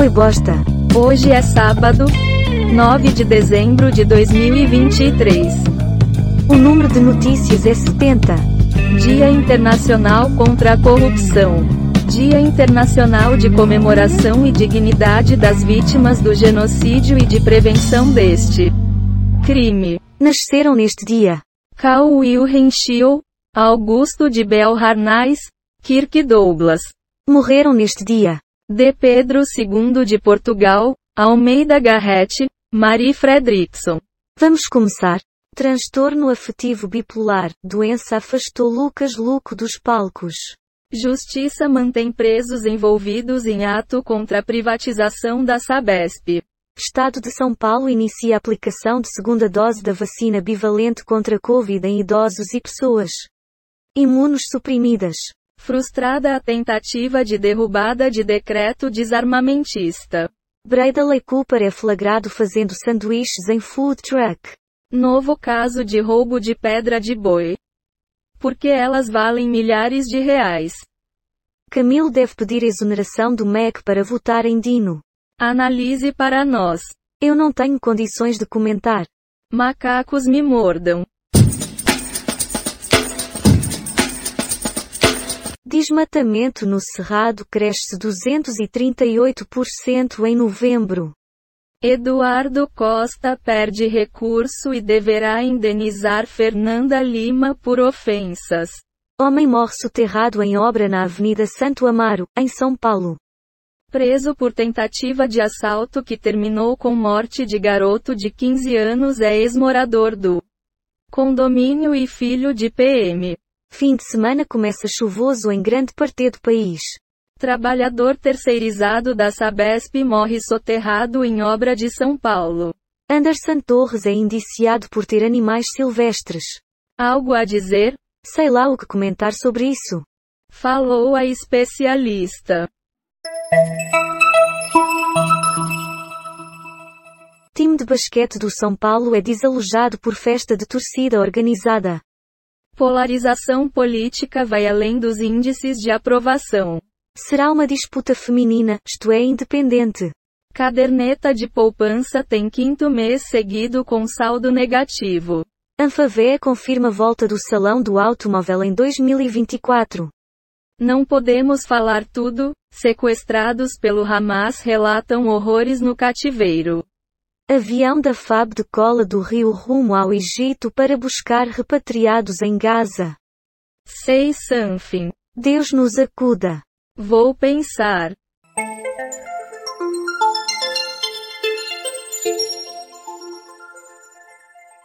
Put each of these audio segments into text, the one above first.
Oi bosta. Hoje é sábado, 9 de dezembro de 2023. O número de notícias é 70. Dia Internacional contra a Corrupção. Dia Internacional de Comemoração e Dignidade das Vítimas do Genocídio e de Prevenção deste crime. Nasceram neste dia. Carl Wilhelm Schill, Augusto de Bell Harnais, Kirk Douglas. Morreram neste dia. D. Pedro II de Portugal, Almeida Garrett, Marie Fredrickson. Vamos começar. Transtorno afetivo bipolar. Doença afastou Lucas Luco dos palcos. Justiça mantém presos envolvidos em ato contra a privatização da Sabesp. Estado de São Paulo inicia a aplicação de segunda dose da vacina bivalente contra a Covid em idosos e pessoas imunos suprimidas. Frustrada a tentativa de derrubada de decreto desarmamentista. Bradley Cooper é flagrado fazendo sanduíches em food truck. Novo caso de roubo de pedra de boi. Porque elas valem milhares de reais. Camilo deve pedir exoneração do MEC para votar em Dino. Analise para nós. Eu não tenho condições de comentar. Macacos me mordam. Desmatamento no Cerrado cresce 238% em novembro. Eduardo Costa perde recurso e deverá indenizar Fernanda Lima por ofensas. Homem morre soterrado em obra na Avenida Santo Amaro, em São Paulo. Preso por tentativa de assalto que terminou com morte de garoto de 15 anos é ex-morador do condomínio e filho de PM. Fim de semana começa chuvoso em grande parte do país. Trabalhador terceirizado da Sabesp morre soterrado em obra de São Paulo. Anderson Torres é indiciado por ter animais silvestres. Algo a dizer? Sei lá o que comentar sobre isso. Falou a especialista. Time de basquete do São Paulo é desalojado por festa de torcida organizada. Polarização política vai além dos índices de aprovação. Será uma disputa feminina, isto é, independente. Caderneta de poupança tem quinto mês seguido com saldo negativo. Anfavea confirma volta do Salão do Automóvel em 2024. Não podemos falar tudo, sequestrados pelo Hamas relatam horrores no cativeiro. Avião da FAB decola do Rio rumo ao Egito para buscar repatriados em Gaza. Say something. Deus nos acuda. Vou pensar.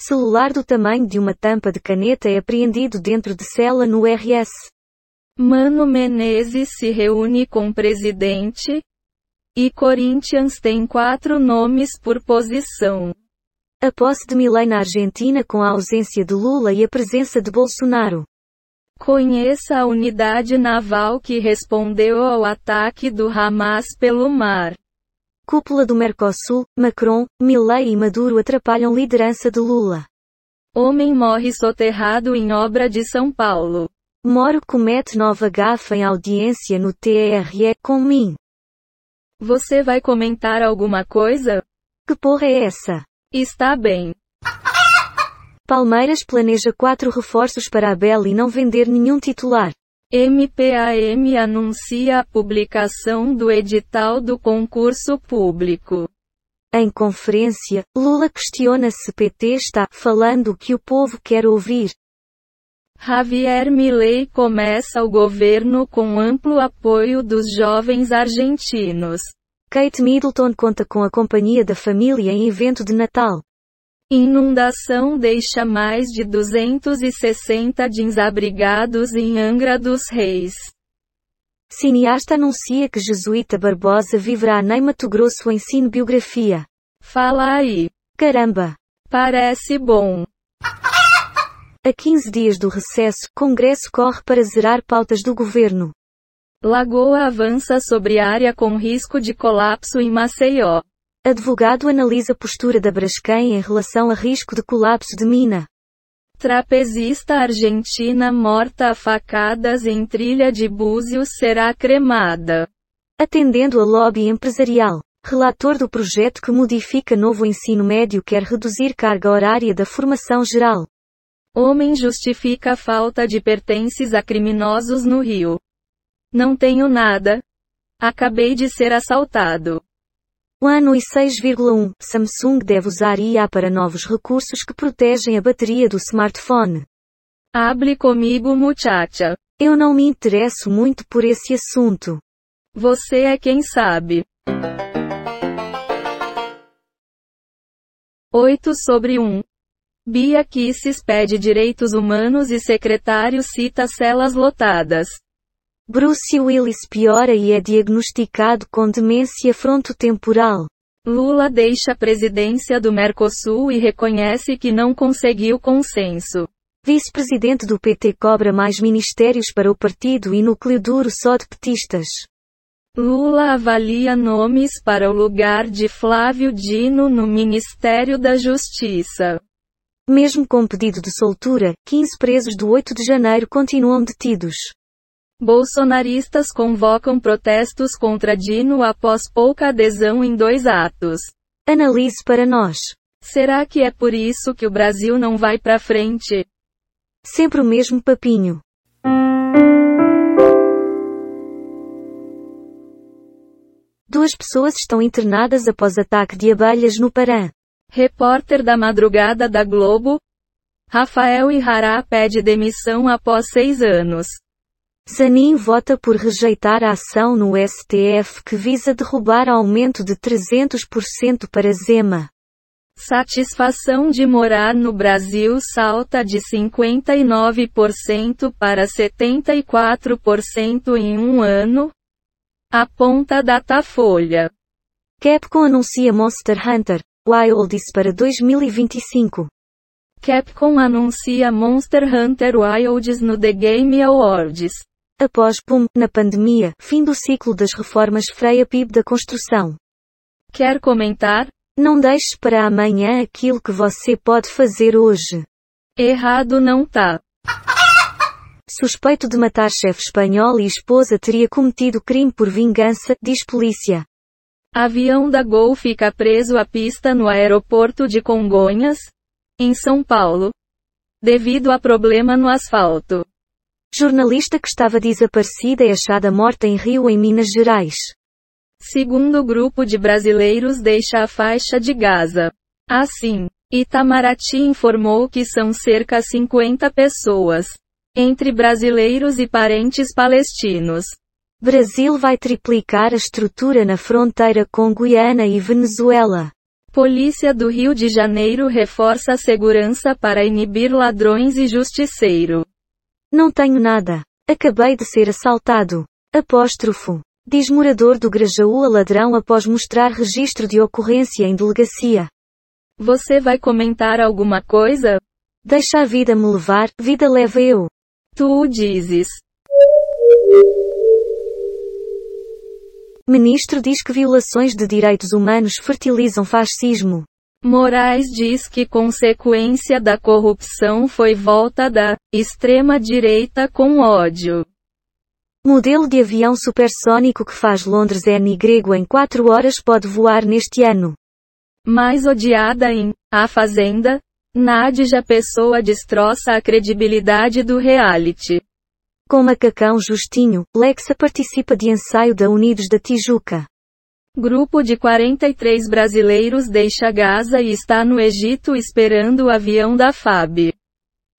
Celular do tamanho de uma tampa de caneta é apreendido dentro de cela no RS. Mano Menezes se reúne com presidente. E Corinthians tem quatro nomes por posição. A posse de Milei na Argentina com a ausência de Lula e a presença de Bolsonaro. Conheça a unidade naval que respondeu ao ataque do Hamas pelo mar. Cúpula do Mercosul, Macron, Milei e Maduro atrapalham liderança de Lula. Homem morre soterrado em obra de São Paulo. Moro comete nova gafa em audiência no TRE com mim. Você vai comentar alguma coisa? Que porra é essa? Está bem. Palmeiras planeja quatro reforços para Abel e não vender nenhum titular. MPAM anuncia a publicação do edital do concurso público. Em conferência, Lula questiona se PT está falando o que o povo quer ouvir. Javier Milei começa o governo com amplo apoio dos jovens argentinos. Kate Middleton conta com a companhia da família em evento de Natal. Inundação deixa mais de 260 desabrigados em Angra dos Reis. Cineasta anuncia que Jesuíta Barbosa viverá em Mato Grosso em cinebiografia. Fala aí. Caramba! Parece bom. A 15 dias do recesso, Congresso corre para zerar pautas do governo. Lagoa avança sobre área com risco de colapso em Maceió. Advogado analisa postura da Braskem em relação a risco de colapso de mina. Trapezista argentina morta a facadas em trilha de Búzios será cremada. Atendendo a lobby empresarial. Relator do projeto que modifica novo ensino médio quer reduzir carga horária da formação geral. Homem justifica a falta de pertences a criminosos no Rio. Não tenho nada. Acabei de ser assaltado. O ano e 6,1 Samsung deve usar IA para novos recursos que protegem a bateria do smartphone. Hable comigo, muchacha. Eu não me interesso muito por esse assunto. Você é quem sabe. 8 sobre 1. Bia Kisses pede direitos humanos e secretário cita celas lotadas. Bruce Willis piora e é diagnosticado com demência frontotemporal. Lula deixa a presidência do Mercosul e reconhece que não conseguiu consenso. Vice-presidente do PT cobra mais ministérios para o partido e núcleo duro só de petistas. Lula avalia nomes para o lugar de Flávio Dino no Ministério da Justiça. Mesmo com pedido de soltura, 15 presos do 8 de janeiro continuam detidos. Bolsonaristas convocam protestos contra Dino após pouca adesão em dois atos. Analise para nós. Será que é por isso que o Brasil não vai para frente? Sempre o mesmo papinho. Duas pessoas estão internadas após ataque de abelhas no Pará. Repórter da madrugada da Globo. Rafael Ihará pede demissão após seis anos. Zanin vota por rejeitar a ação no STF que visa derrubar aumento de 300% para Zema. Satisfação de morar no Brasil salta de 59% para 74% em um ano. Aponta Datafolha. Capcom anuncia Monster Hunter Wilds para 2025. Capcom anuncia Monster Hunter Wilds no The Game Awards. Após PUM, na pandemia, fim do ciclo das reformas Freia PIB da construção. Quer comentar? Não deixe para amanhã aquilo que você pode fazer hoje. Errado não tá. Suspeito de matar chefe espanhol e esposa teria cometido crime por vingança, diz polícia. Avião da Gol fica preso à pista no aeroporto de Congonhas, em São Paulo, devido a problema no asfalto. Jornalista que estava desaparecida é achada morta em Rio, em Minas Gerais. Segundo grupo de brasileiros deixa a faixa de Gaza. Assim, Itamaraty informou que são cerca 50 pessoas, entre brasileiros e parentes palestinos. Brasil vai triplicar a estrutura na fronteira com Guiana e Venezuela. Polícia do Rio de Janeiro reforça a segurança para inibir ladrões e justiceiro. Não tenho nada. Acabei de ser assaltado. Apóstrofo. Diz morador do Grajaú a ladrão após mostrar registro de ocorrência em delegacia. Você vai comentar alguma coisa? Deixa a vida me levar, vida leva eu. Tu o dizes. Ministro diz que violações de direitos humanos fertilizam fascismo. Moraes diz que consequência da corrupção foi volta da extrema-direita com ódio. Modelo de avião supersônico que faz Londres N grego em 4 horas pode voar neste ano. Mais odiada em A Fazenda, Nádia Pessoa destroça a credibilidade do reality. Com macacão Justinho, Lexa participa de ensaio da Unidos da Tijuca. Grupo de 43 brasileiros deixa Gaza e está no Egito esperando o avião da FAB.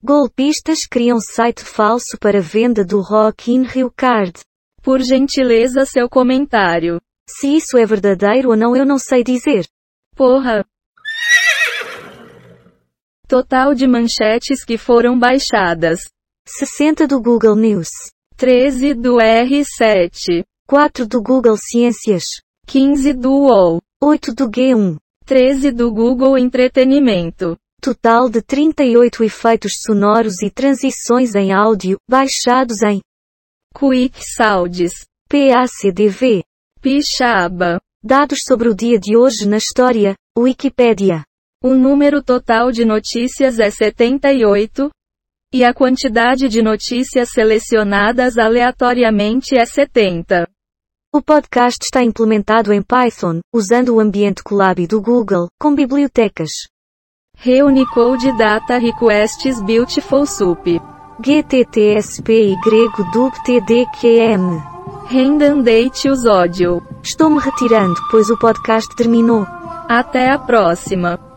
Golpistas criam site falso para venda do Rock in Rio Card. Por gentileza seu comentário. Se isso é verdadeiro ou não eu não sei dizer. Porra. Total de manchetes que foram baixadas. 60 do Google News. 13 do R7. 4 do Google Ciências. 15 do UOL. 8 do G1. 13 do Google Entretenimento. Total de 38 efeitos sonoros e transições em áudio, baixados em Quick Sounds. PACDV. Pixaba. Dados sobre o dia de hoje na história, Wikipédia. O número total de notícias é 78. E a quantidade de notícias selecionadas aleatoriamente é 70. O podcast está implementado em Python, usando o ambiente Colab do Google, com bibliotecas Reunicode Data Requests Beautiful Soup. GTTSP y dub TDQM. Rendandate os ódio. Estou me retirando, pois o podcast terminou. Até a próxima.